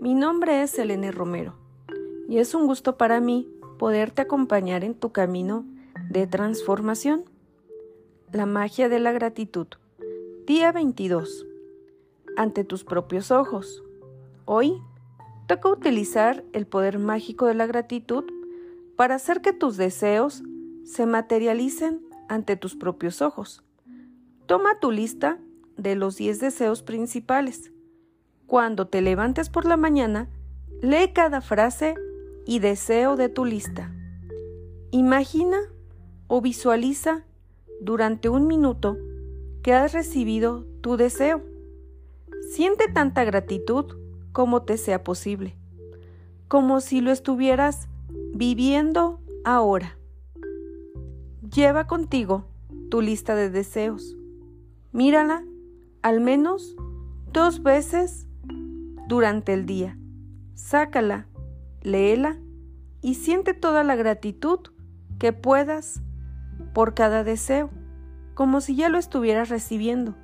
Mi nombre es Selene Romero y es un gusto para mí poderte acompañar en tu camino de transformación. La magia de la gratitud. Día 22. Ante tus propios ojos. Hoy toca utilizar el poder mágico de la gratitud para hacer que tus deseos se materialicen ante tus propios ojos. Toma tu lista de los 10 deseos principales. Cuando te levantes por la mañana, lee cada frase y deseo de tu lista. Imagina o visualiza durante un minuto que has recibido tu deseo. Siente tanta gratitud como te sea posible, como si lo estuvieras viviendo ahora. Lleva contigo tu lista de deseos. Mírala al menos dos veces durante el día. Sácala léela y siente toda la gratitud que puedas por cada deseo, como si ya lo estuvieras recibiendo.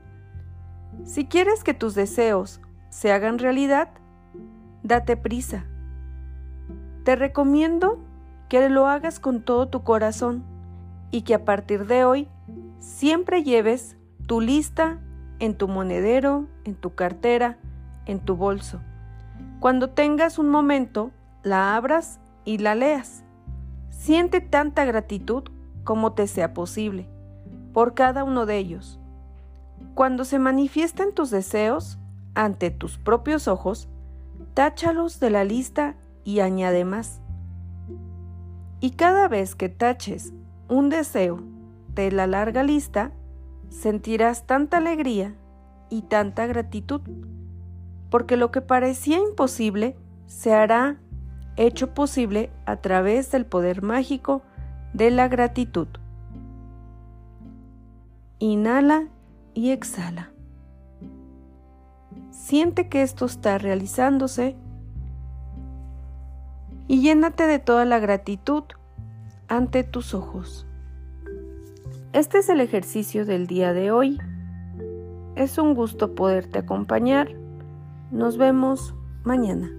Si quieres que tus deseos se hagan realidad, date prisa. Te recomiendo que lo hagas con todo tu corazón y que a partir de hoy siempre lleves tu lista en tu monedero, en tu cartera, en tu bolso. Cuando tengas un momento, la abras y la leas. Siente tanta gratitud como te sea posible por cada uno de ellos. Cuando se manifiesten tus deseos ante tus propios ojos, táchalos de la lista y añade más. Y cada vez que taches un deseo de la larga lista, sentirás tanta alegría y tanta gratitud, porque lo que parecía imposible se hará hecho posible a través del poder mágico de la gratitud. Inhala y exhala. Siente que esto está realizándose y llénate de toda la gratitud ante tus ojos. Este es el ejercicio del día de hoy. Es un gusto poderte acompañar. Nos vemos mañana.